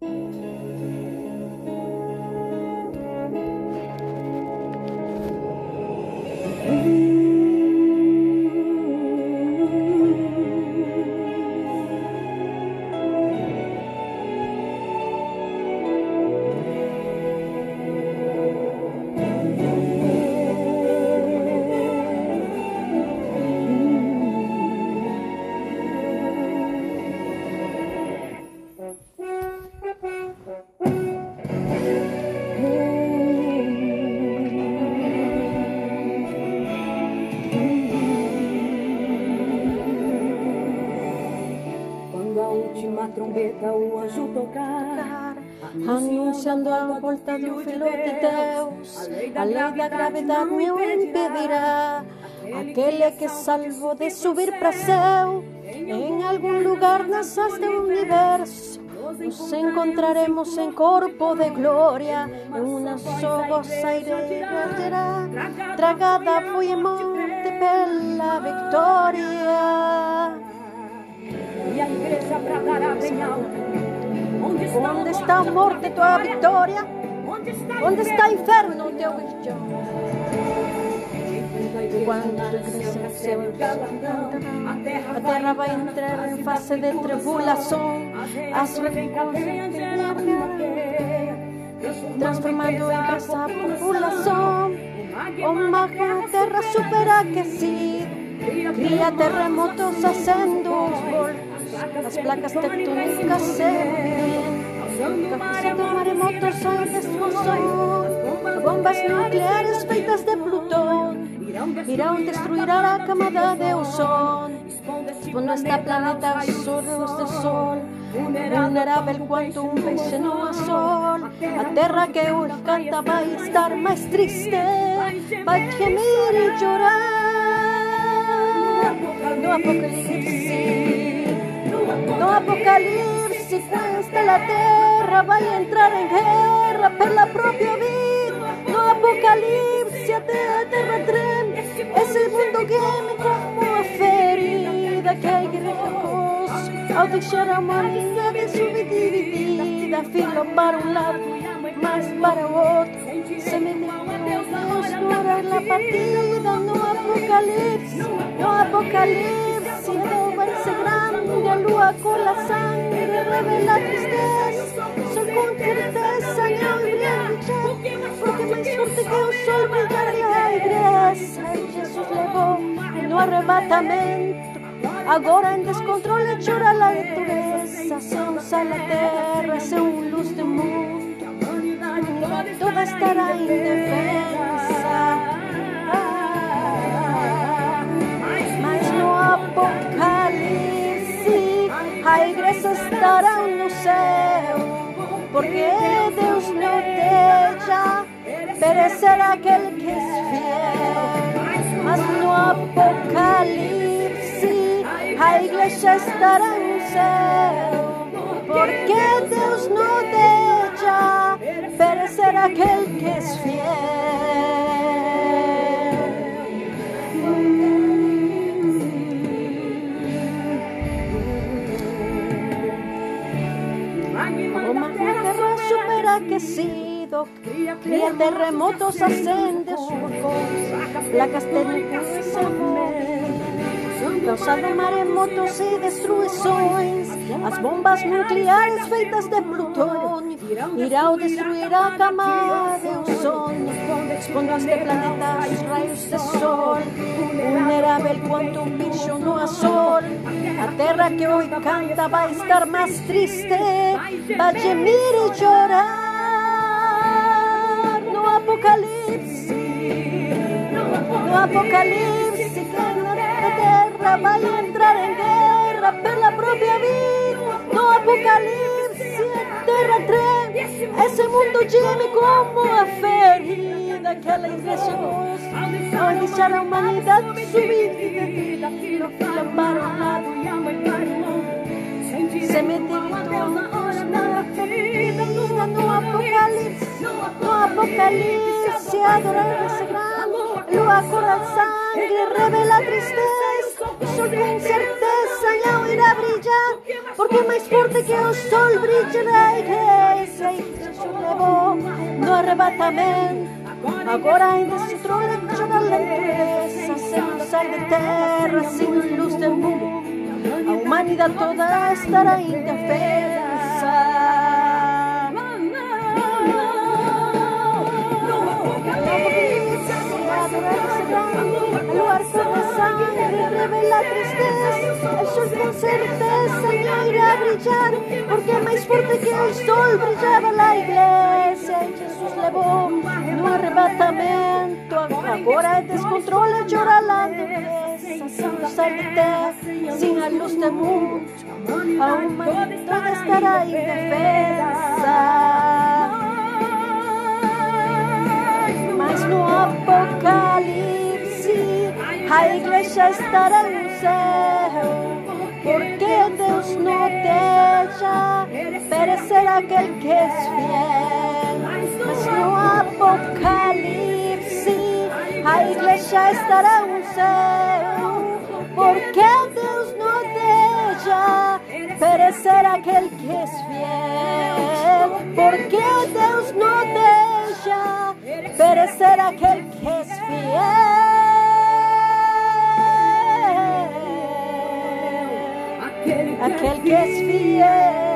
Quando a última trombeta o anjo tocar, anunciando a volta do Filho de Deus, a lei da gravidade me o impedirá. Aquele que salvo de subir para céu, em algum lugar nasas do universo. Nos encontraremos em corpo de glória, em uma só vossa será tragada foi monte pela vitória. Onde está, a morte, tua vitória? Onde está, o inferno, teu bicho? Quando crescer o céu, galardão, a terra, a vai entrar em fase de tribulação. As transformando em essa população. Na terra superaquecida cria terremotos acendo os voltos. As placas tectônicas se movimentam, causando maremotos a destruição. Bombas nucleares feitas de plutón irão destruir a camada de ozônio. Expondo este planeta a sorros de sol, vulnerável quanto um peixe no anzol. A terra que hoje canta vai estar mais triste, vai gemir e chorar. No apocalipse, no apocalipse, cuesta la terra vai entrar em guerra pela própria vida. No apocalipse, a terra treme, esse mundo geme como a ferida que a igreja cose ao deixar a humanidade subdividida, filo para um lado, mais para o outro. Semeamos durar la partida no apocalipse, no apocalipse, Vai ser grande, a lua com a sangue revela tristeza, sol com certeza brilhar, porque mais forte que o sol brilhar a igreja, Jesus levou no arrebatamento. Agora em descontrole chora a natureza, se usa a terra, se um luz do mundo toda estará indefensa. Estará no céu, porque Deus não deixa perecer aquele que é fiel. Mas no Apocalipse a igreja estará no céu, porque Deus não deixa perecer aquel que es fiel. Superaquecido, cría terremotos, ascende surcos, placas técnicas causando maremotos e destruições. As bombas nucleares feitas de plutônio irão destruir a camada de ozônio, expondo este planeta aos raios de sol. Vulnerável quanto um bicho no. A terra que hoje canta vai estar mais triste, vai gemir e chorar no apocalipse. No apocalipse, que na terra vai entrar em guerra pela própria vida. No a treme, esse mundo geme como a ferida que ela engrexou. Ao deixar a humanidade subir, filo, filo para um lado e ama para o outro. Cemitério na ferida, no apocalipse, no apocalipse, adorar esse grande. Lua corre sangue, revela tristeza. O sol com certeza não irá brilhar, porque mais forte que o sol brilha na igreja e Jesus levou no arrebatamento. Agora ainda se troleja na natureza, sem sal de terra, sem luz do mundo. A humanidade toda estará indefesa. El lugar con sangre revela tristeza, el sol con certeza no irá a brillar, porque más fuerte que el sol brillaba la iglesia. Y Jesús levó no arrebatamento, agora é descontrole llora la dureza, sin de terra, sin a luz do mundo, a humanidade estará indefesa. Igreja estará no céu, porque Deus não deixa perecer aquele que é fiel. Mas no Apocalipse a igreja estará no céu, porque Deus não deixa perecer aquele que é fiel. Porque Deus não deixa perecer aquel que es fiel. Aquel que es fiel.